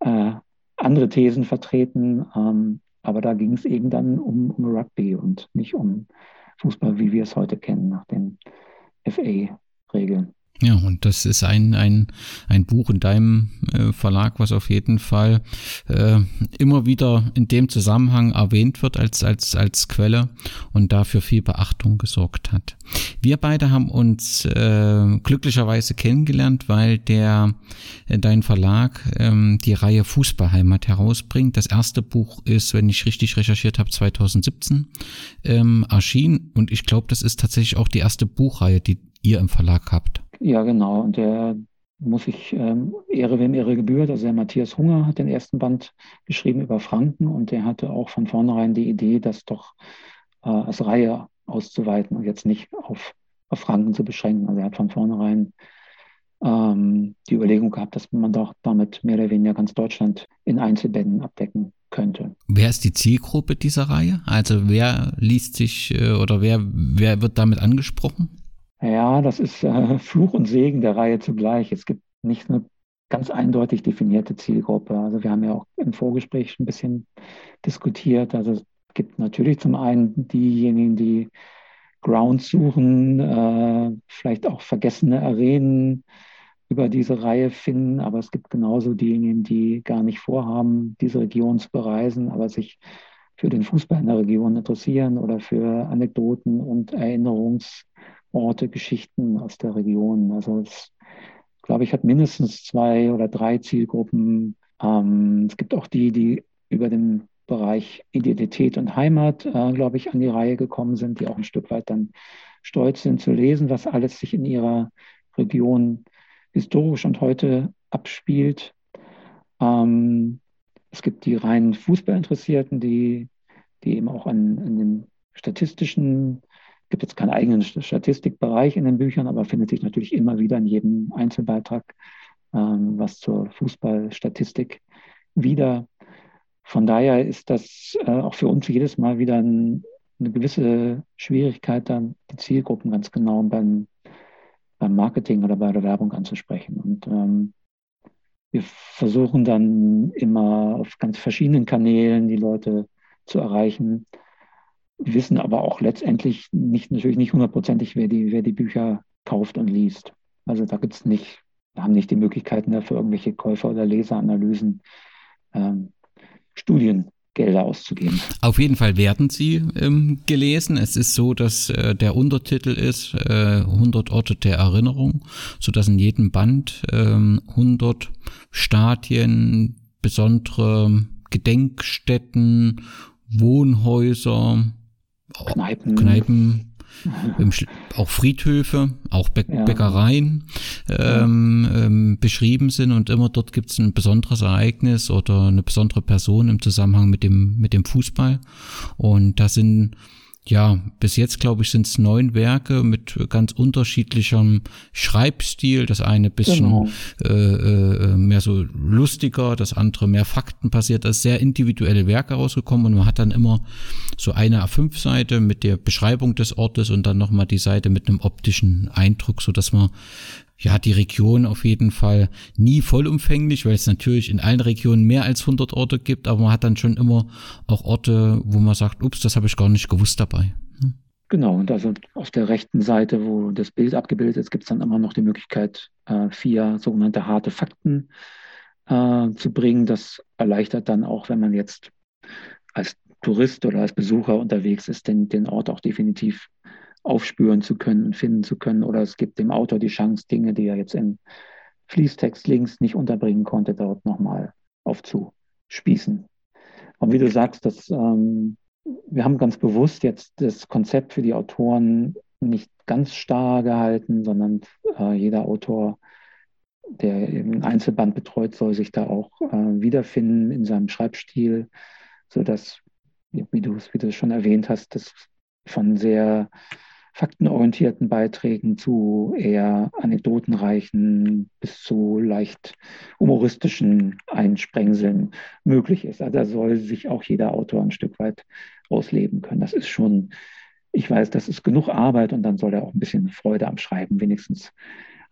äh, andere Thesen vertreten. Ähm, aber da ging es eben dann um, um Rugby und nicht um Fußball, wie wir es heute kennen, nach den FA-Regeln. Ja, und das ist ein, ein, ein Buch in deinem äh, Verlag, was auf jeden Fall äh, immer wieder in dem Zusammenhang erwähnt wird als, als, als Quelle und dafür viel Beachtung gesorgt hat. Wir beide haben uns äh, glücklicherweise kennengelernt, weil der äh, dein Verlag ähm, die Reihe Fußballheimat herausbringt. Das erste Buch ist, wenn ich richtig recherchiert habe, 2017 ähm, erschienen und ich glaube, das ist tatsächlich auch die erste Buchreihe, die ihr im Verlag habt. Ja, genau. Und der muss ich ähm, Ehre, wem Ehre gebührt. Also der Matthias Hunger hat den ersten Band geschrieben über Franken und der hatte auch von vornherein die Idee, das doch äh, als Reihe auszuweiten und jetzt nicht auf, auf Franken zu beschränken. Also er hat von vornherein ähm, die Überlegung gehabt, dass man doch damit mehr oder weniger ganz Deutschland in Einzelbänden abdecken könnte. Wer ist die Zielgruppe dieser Reihe? Also wer liest sich äh, oder wer, wer wird damit angesprochen? Ja, das ist äh, Fluch und Segen der Reihe zugleich. Es gibt nicht eine ganz eindeutig definierte Zielgruppe. Also wir haben ja auch im Vorgespräch ein bisschen diskutiert. Also es gibt natürlich zum einen diejenigen, die Ground suchen, äh, vielleicht auch vergessene Arenen über diese Reihe finden, aber es gibt genauso diejenigen, die gar nicht vorhaben, diese Region zu bereisen, aber sich für den Fußball in der Region interessieren oder für Anekdoten und Erinnerungs- Orte, Geschichten aus der Region. Also es, glaube ich, hat mindestens zwei oder drei Zielgruppen. Ähm, es gibt auch die, die über den Bereich Identität und Heimat, äh, glaube ich, an die Reihe gekommen sind, die auch ein Stück weit dann stolz sind zu lesen, was alles sich in ihrer Region historisch und heute abspielt. Ähm, es gibt die reinen Fußballinteressierten, die, die eben auch an, an den statistischen gibt jetzt keinen eigenen Statistikbereich in den Büchern, aber findet sich natürlich immer wieder in jedem Einzelbeitrag ähm, was zur Fußballstatistik wieder. Von daher ist das äh, auch für uns jedes Mal wieder ein, eine gewisse Schwierigkeit, dann die Zielgruppen ganz genau beim, beim Marketing oder bei der Werbung anzusprechen. Und ähm, wir versuchen dann immer auf ganz verschiedenen Kanälen die Leute zu erreichen wissen aber auch letztendlich nicht, natürlich nicht hundertprozentig, wer die, wer die Bücher kauft und liest. Also da gibt es nicht, haben nicht die Möglichkeiten dafür, irgendwelche Käufer- oder Leseranalysen, ähm, Studiengelder auszugeben. Auf jeden Fall werden sie ähm, gelesen. Es ist so, dass äh, der Untertitel ist äh, 100 Orte der Erinnerung, sodass in jedem Band äh, 100 Stadien, besondere Gedenkstätten, Wohnhäuser, Kneipen, Kneipen auch Friedhöfe, auch Bä ja. Bäckereien ähm, ähm, beschrieben sind und immer dort gibt es ein besonderes Ereignis oder eine besondere Person im Zusammenhang mit dem, mit dem Fußball. Und da sind ja, bis jetzt glaube ich sind es neun Werke mit ganz unterschiedlichem Schreibstil. Das eine bisschen genau. äh, äh, mehr so lustiger, das andere mehr faktenbasiert. Das ist sehr individuelle Werke rausgekommen und man hat dann immer so eine A5-Seite mit der Beschreibung des Ortes und dann nochmal die Seite mit einem optischen Eindruck, so dass man ja, die Region auf jeden Fall nie vollumfänglich, weil es natürlich in allen Regionen mehr als 100 Orte gibt, aber man hat dann schon immer auch Orte, wo man sagt, ups, das habe ich gar nicht gewusst dabei. Hm? Genau, und also auf der rechten Seite, wo das Bild abgebildet ist, gibt es dann immer noch die Möglichkeit, äh, vier sogenannte harte Fakten äh, zu bringen. Das erleichtert dann auch, wenn man jetzt als Tourist oder als Besucher unterwegs ist, den, den Ort auch definitiv aufspüren zu können finden zu können. Oder es gibt dem Autor die Chance, Dinge, die er jetzt im Fließtext links nicht unterbringen konnte, dort nochmal aufzuspießen. Und wie du sagst, das, ähm, wir haben ganz bewusst jetzt das Konzept für die Autoren nicht ganz starr gehalten, sondern äh, jeder Autor, der ein Einzelband betreut, soll sich da auch äh, wiederfinden in seinem Schreibstil, sodass, wie du es schon erwähnt hast, das von sehr faktenorientierten Beiträgen zu eher anekdotenreichen bis zu leicht humoristischen Einsprengseln möglich ist. Also da soll sich auch jeder Autor ein Stück weit ausleben können. Das ist schon, ich weiß, das ist genug Arbeit und dann soll er auch ein bisschen Freude am Schreiben wenigstens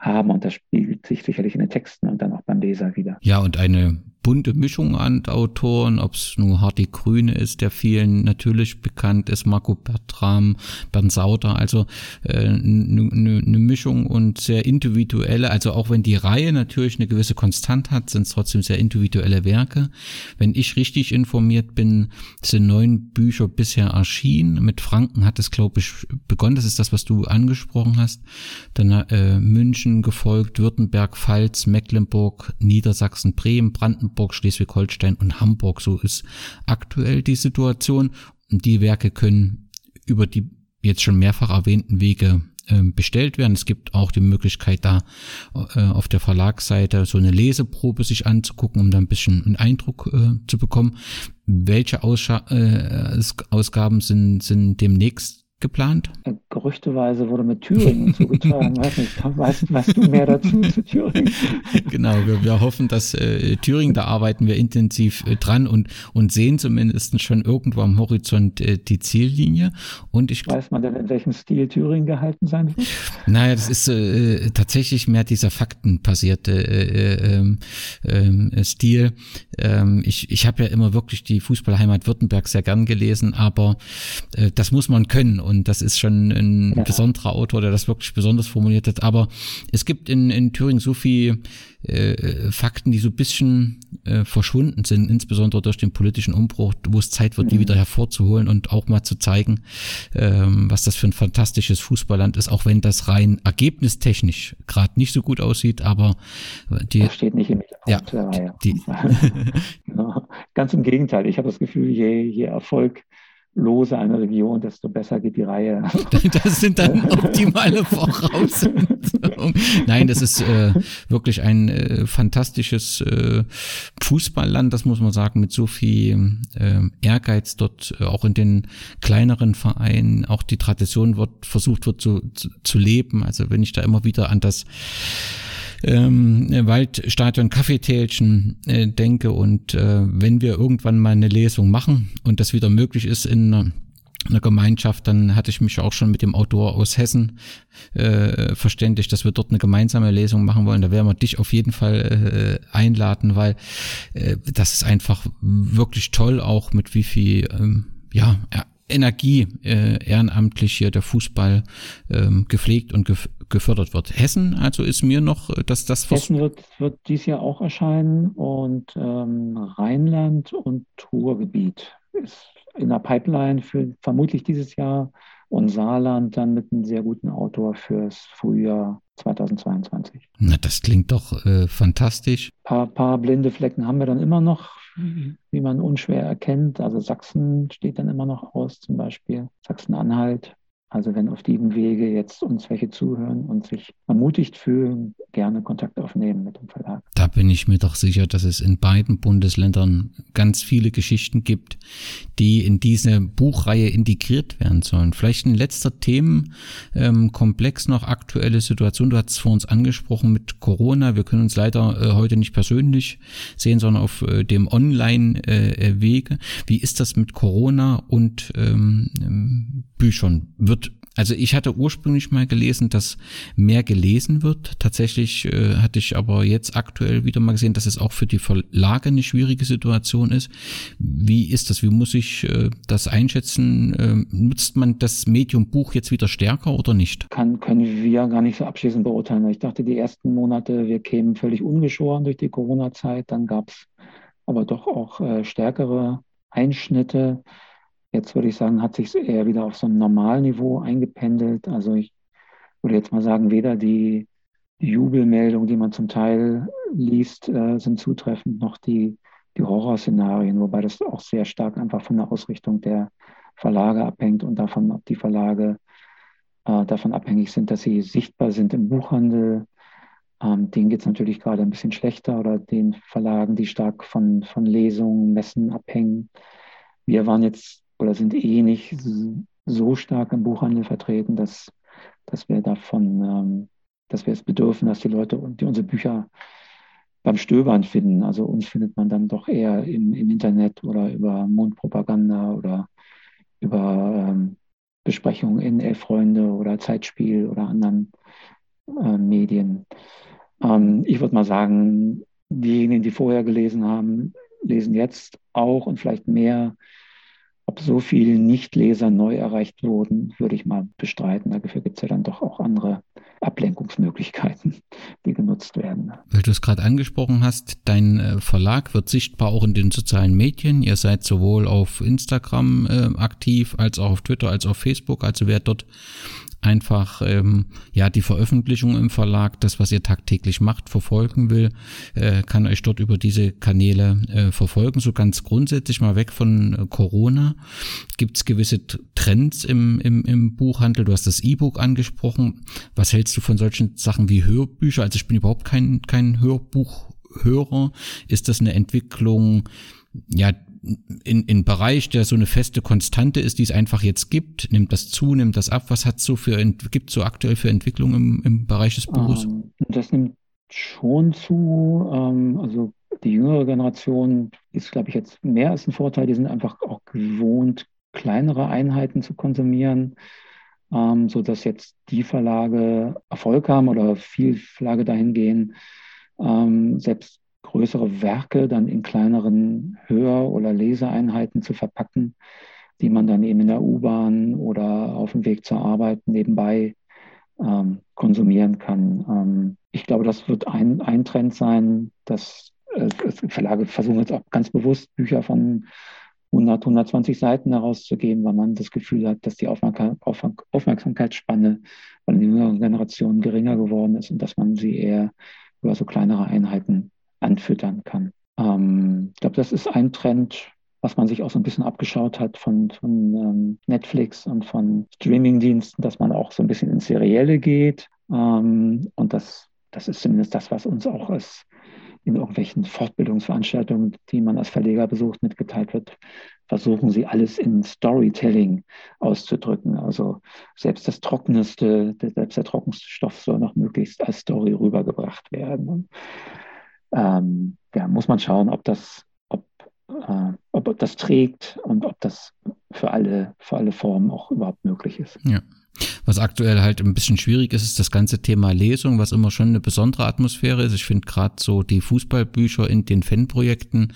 haben und das spiegelt sich sicherlich in den Texten und dann auch beim Leser wieder. Ja, und eine bunte Mischung an Autoren, ob es nur Hardy Grüne ist, der vielen natürlich bekannt ist, Marco Bertram, Bernd Sauter, also eine äh, ne, ne Mischung und sehr individuelle, also auch wenn die Reihe natürlich eine gewisse Konstant hat, sind es trotzdem sehr individuelle Werke. Wenn ich richtig informiert bin, sind neun Bücher bisher erschienen. Mit Franken hat es, glaube ich, begonnen. Das ist das, was du angesprochen hast. Dann äh, München gefolgt, Württemberg, Pfalz, Mecklenburg, Niedersachsen, Bremen, Brandenburg, Brandenburg, Schleswig-Holstein und Hamburg. So ist aktuell die Situation. Die Werke können über die jetzt schon mehrfach erwähnten Wege ähm, bestellt werden. Es gibt auch die Möglichkeit, da äh, auf der Verlagsseite so eine Leseprobe sich anzugucken, um da ein bisschen einen Eindruck äh, zu bekommen. Welche äh, Ausgaben sind, sind demnächst geplant? Gerüchteweise wurde mit Thüringen zugetragen. Weiß nicht, weißt, weißt, du mehr dazu zu Thüringen? Genau, wir, wir hoffen, dass äh, Thüringen, da arbeiten wir intensiv äh, dran und, und sehen zumindest schon irgendwo am Horizont äh, die Ziellinie. Und ich weiß man denn, in welchem Stil Thüringen gehalten sein wird? Naja, das ist äh, tatsächlich mehr dieser faktenbasierte äh, ähm, äh, Stil. Ähm, ich ich habe ja immer wirklich die Fußballheimat Württemberg sehr gern gelesen, aber äh, das muss man können und das ist schon ein ja. besonderer Autor, der das wirklich besonders formuliert hat. Aber es gibt in, in Thüringen so viel äh, Fakten, die so ein bisschen äh, verschwunden sind, insbesondere durch den politischen Umbruch, wo es Zeit wird, die mhm. wieder hervorzuholen und auch mal zu zeigen, ähm, was das für ein fantastisches Fußballland ist, auch wenn das rein ergebnistechnisch gerade nicht so gut aussieht, aber die das steht nicht im ja, die, Ganz im Gegenteil, ich habe das Gefühl, je, je Erfolg Lose einer Region, desto besser geht die Reihe. Das sind dann optimale Voraussetzungen. Nein, das ist äh, wirklich ein äh, fantastisches äh, Fußballland, das muss man sagen, mit so viel äh, Ehrgeiz dort, äh, auch in den kleineren Vereinen, auch die Tradition wird versucht wird zu, zu, zu leben. Also wenn ich da immer wieder an das ähm, Waldstadion Kaffeetälchen äh, denke und äh, wenn wir irgendwann mal eine Lesung machen und das wieder möglich ist in einer Gemeinschaft, dann hatte ich mich auch schon mit dem Autor aus Hessen äh, verständigt, dass wir dort eine gemeinsame Lesung machen wollen. Da werden wir dich auf jeden Fall äh, einladen, weil äh, das ist einfach wirklich toll, auch mit wie viel ähm, ja, Energie äh, ehrenamtlich hier der Fußball ähm, gepflegt und gef gefördert wird. Hessen also ist mir noch, äh, dass das Hessen wird, wird dies Jahr auch erscheinen und ähm, Rheinland und Ruhrgebiet ist in der Pipeline für vermutlich dieses Jahr und Saarland dann mit einem sehr guten Autor fürs Frühjahr 2022. Na, das klingt doch äh, fantastisch. Ein paar, paar blinde Flecken haben wir dann immer noch, wie man unschwer erkennt. Also Sachsen steht dann immer noch aus, zum Beispiel Sachsen-Anhalt. Also wenn auf diesem Wege jetzt uns welche zuhören und sich ermutigt fühlen, gerne Kontakt aufnehmen mit dem Verlag. Da bin ich mir doch sicher, dass es in beiden Bundesländern ganz viele Geschichten gibt, die in diese Buchreihe integriert werden sollen. Vielleicht ein letzter Themenkomplex noch, aktuelle Situation. Du hast es vor uns angesprochen mit Corona. Wir können uns leider äh, heute nicht persönlich sehen, sondern auf äh, dem Online-Wege. Äh, Wie ist das mit Corona und ähm, ähm Büchern? Wird also ich hatte ursprünglich mal gelesen, dass mehr gelesen wird. Tatsächlich äh, hatte ich aber jetzt aktuell wieder mal gesehen, dass es auch für die Verlage eine schwierige Situation ist. Wie ist das? Wie muss ich äh, das einschätzen? Äh, nutzt man das Medium Buch jetzt wieder stärker oder nicht? Kann, können wir gar nicht so abschließend beurteilen. Ich dachte, die ersten Monate, wir kämen völlig ungeschoren durch die Corona-Zeit. Dann gab es aber doch auch äh, stärkere Einschnitte. Jetzt würde ich sagen, hat sich eher wieder auf so ein Normalniveau eingependelt. Also ich würde jetzt mal sagen, weder die, Jubelmeldungen, die man zum Teil liest, äh, sind zutreffend, noch die, die Horrorszenarien, wobei das auch sehr stark einfach von der Ausrichtung der Verlage abhängt und davon, ob die Verlage äh, davon abhängig sind, dass sie sichtbar sind im Buchhandel. Ähm, denen geht es natürlich gerade ein bisschen schlechter oder den Verlagen, die stark von, von Lesungen, Messen abhängen. Wir waren jetzt oder sind eh nicht so stark im Buchhandel vertreten, dass, dass wir davon, ähm, dass wir es bedürfen, dass die Leute die unsere Bücher beim Stöbern finden. Also uns findet man dann doch eher im, im Internet oder über Mundpropaganda oder über ähm, Besprechungen in Elf Freunde oder Zeitspiel oder anderen äh, Medien. Ähm, ich würde mal sagen, diejenigen, die vorher gelesen haben, lesen jetzt auch und vielleicht mehr. Ob so viele Nichtleser neu erreicht wurden, würde ich mal bestreiten. Dafür gibt es ja dann doch auch andere Ablenkungsmöglichkeiten, die genutzt werden. Weil du es gerade angesprochen hast, dein äh, Verlag wird sichtbar auch in den sozialen Medien. Ihr seid sowohl auf Instagram äh, aktiv als auch auf Twitter als auch auf Facebook. Also wer dort einfach ähm, ja die Veröffentlichung im Verlag, das, was ihr tagtäglich macht, verfolgen will, äh, kann euch dort über diese Kanäle äh, verfolgen. So ganz grundsätzlich mal weg von äh, Corona. Gibt es gewisse Trends im, im, im Buchhandel? Du hast das E-Book angesprochen. Was hältst du von solchen Sachen wie Hörbücher? Also ich bin überhaupt kein, kein Hörbuchhörer. Ist das eine Entwicklung, ja, in, in Bereich, der so eine feste Konstante ist, die es einfach jetzt gibt? Nimmt das zu, nimmt das ab? Was hat so für gibt so aktuell für Entwicklung im, im Bereich des Buches? Ähm, das nimmt schon zu. Ähm, also die jüngere Generation ist, glaube ich, jetzt mehr als ein Vorteil. Die sind einfach auch gewohnt, kleinere Einheiten zu konsumieren, ähm, so dass jetzt die Verlage Erfolg haben oder viel Verlage dahin gehen, ähm, selbst größere Werke dann in kleineren Hör- oder Leseeinheiten zu verpacken, die man dann eben in der U-Bahn oder auf dem Weg zur Arbeit nebenbei ähm, konsumieren kann. Ähm, ich glaube, das wird ein, ein Trend sein, dass äh, Verlage versuchen jetzt auch ganz bewusst Bücher von 100, 120 Seiten herauszugeben, weil man das Gefühl hat, dass die Aufmerksamkeitsspanne von den jüngeren Generationen geringer geworden ist und dass man sie eher über so kleinere Einheiten anfüttern kann. Ähm, ich glaube, das ist ein Trend, was man sich auch so ein bisschen abgeschaut hat von, von ähm, Netflix und von Streamingdiensten, dass man auch so ein bisschen ins Serielle geht. Ähm, und das, das ist zumindest das, was uns auch als in irgendwelchen Fortbildungsveranstaltungen, die man als Verleger besucht, mitgeteilt wird, versuchen sie alles in Storytelling auszudrücken. Also selbst das trockenste, selbst der trockenste Stoff soll noch möglichst als Story rübergebracht werden ähm, ja, muss man schauen, ob das, ob, äh, ob das trägt und ob das für alle, für alle Formen auch überhaupt möglich ist. Ja. Was aktuell halt ein bisschen schwierig ist, ist das ganze Thema Lesung, was immer schon eine besondere Atmosphäre ist. Ich finde gerade so die Fußballbücher in den Fanprojekten,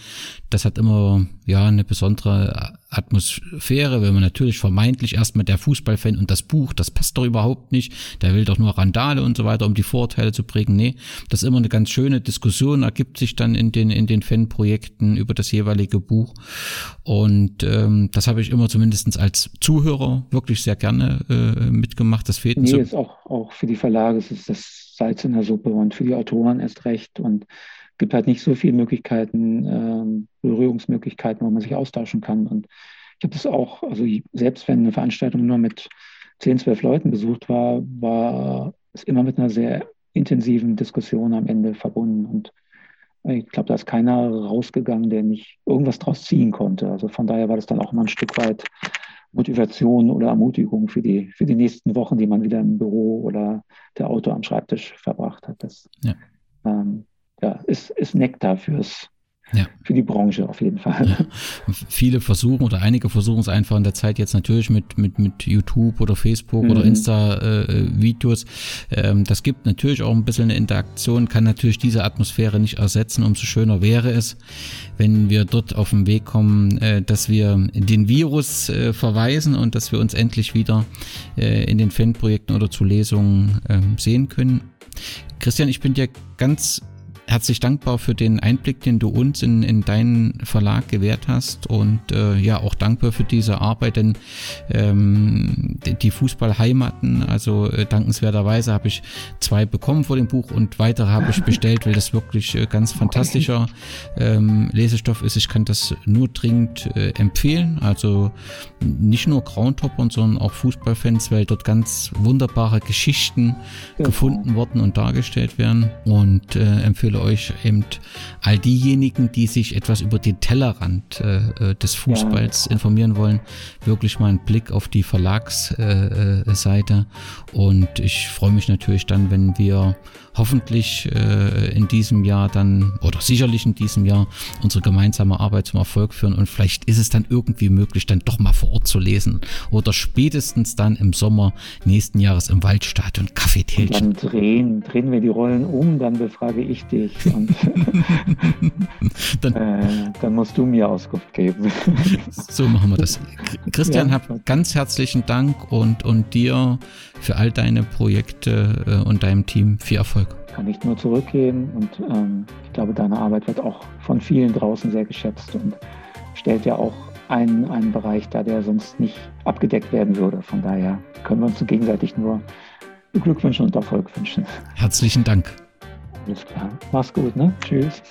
das hat immer ja eine besondere Atmosphäre, wenn man natürlich vermeintlich erstmal der Fußballfan und das Buch, das passt doch überhaupt nicht, der will doch nur Randale und so weiter, um die Vorurteile zu prägen. Nee, das ist immer eine ganz schöne Diskussion, ergibt sich dann in den, in den Fanprojekten über das jeweilige Buch. Und ähm, das habe ich immer zumindestens als Zuhörer wirklich sehr gerne äh, mitgemacht. Das fehlt nee, so. ist auch, auch für die Verlage, es ist das Salz in der Suppe und für die Autoren erst recht. Und gibt halt nicht so viele Möglichkeiten, äh, Berührungsmöglichkeiten, wo man sich austauschen kann. Und ich habe das auch, also selbst wenn eine Veranstaltung nur mit 10, 12 Leuten besucht war, war es immer mit einer sehr intensiven Diskussion am Ende verbunden. Und ich glaube, da ist keiner rausgegangen, der nicht irgendwas draus ziehen konnte. Also von daher war das dann auch immer ein Stück weit Motivation oder Ermutigung für die, für die nächsten Wochen, die man wieder im Büro oder der Auto am Schreibtisch verbracht hat. Das ja. ähm, ja, ist, ist Nektar fürs, ja. für die Branche auf jeden Fall. Ja. Viele versuchen oder einige versuchen es einfach in der Zeit jetzt natürlich mit, mit, mit YouTube oder Facebook mhm. oder Insta-Videos. Äh, ähm, das gibt natürlich auch ein bisschen eine Interaktion, kann natürlich diese Atmosphäre nicht ersetzen. Umso schöner wäre es, wenn wir dort auf den Weg kommen, äh, dass wir den Virus äh, verweisen und dass wir uns endlich wieder äh, in den Fanprojekten oder zu Lesungen ähm, sehen können. Christian, ich bin dir ganz herzlich dankbar für den Einblick, den du uns in, in deinen Verlag gewährt hast und äh, ja auch dankbar für diese Arbeit, denn ähm, die Fußballheimaten, also äh, dankenswerterweise habe ich zwei bekommen vor dem Buch und weitere habe ich bestellt, weil das wirklich äh, ganz fantastischer ähm, Lesestoff ist. Ich kann das nur dringend äh, empfehlen, also nicht nur Groundhoppern, sondern auch Fußballfans, weil dort ganz wunderbare Geschichten ja. gefunden worden und dargestellt werden und äh, empfehle euch eben all diejenigen, die sich etwas über den Tellerrand äh, äh, des Fußballs informieren wollen, wirklich mal einen Blick auf die Verlagsseite. Äh, und ich freue mich natürlich dann, wenn wir hoffentlich äh, in diesem Jahr dann oder sicherlich in diesem Jahr unsere gemeinsame Arbeit zum Erfolg führen und vielleicht ist es dann irgendwie möglich, dann doch mal vor Ort zu lesen oder spätestens dann im Sommer nächsten Jahres im Waldstadion Kaffeetälchen. Dann drehen, drehen wir die Rollen um, dann befrage ich dich und dann, äh, dann, musst du mir Auskunft geben. so machen wir das. Christian, ja. hab ganz herzlichen Dank und, und dir für all deine Projekte äh, und deinem Team viel Erfolg. Kann ich nur zurückgeben und ähm, ich glaube, deine Arbeit wird auch von vielen draußen sehr geschätzt und stellt ja auch einen, einen Bereich dar, der sonst nicht abgedeckt werden würde. Von daher können wir uns gegenseitig nur Glückwünsche und Erfolg wünschen. Herzlichen Dank. Alles klar. Mach's gut, ne? Tschüss.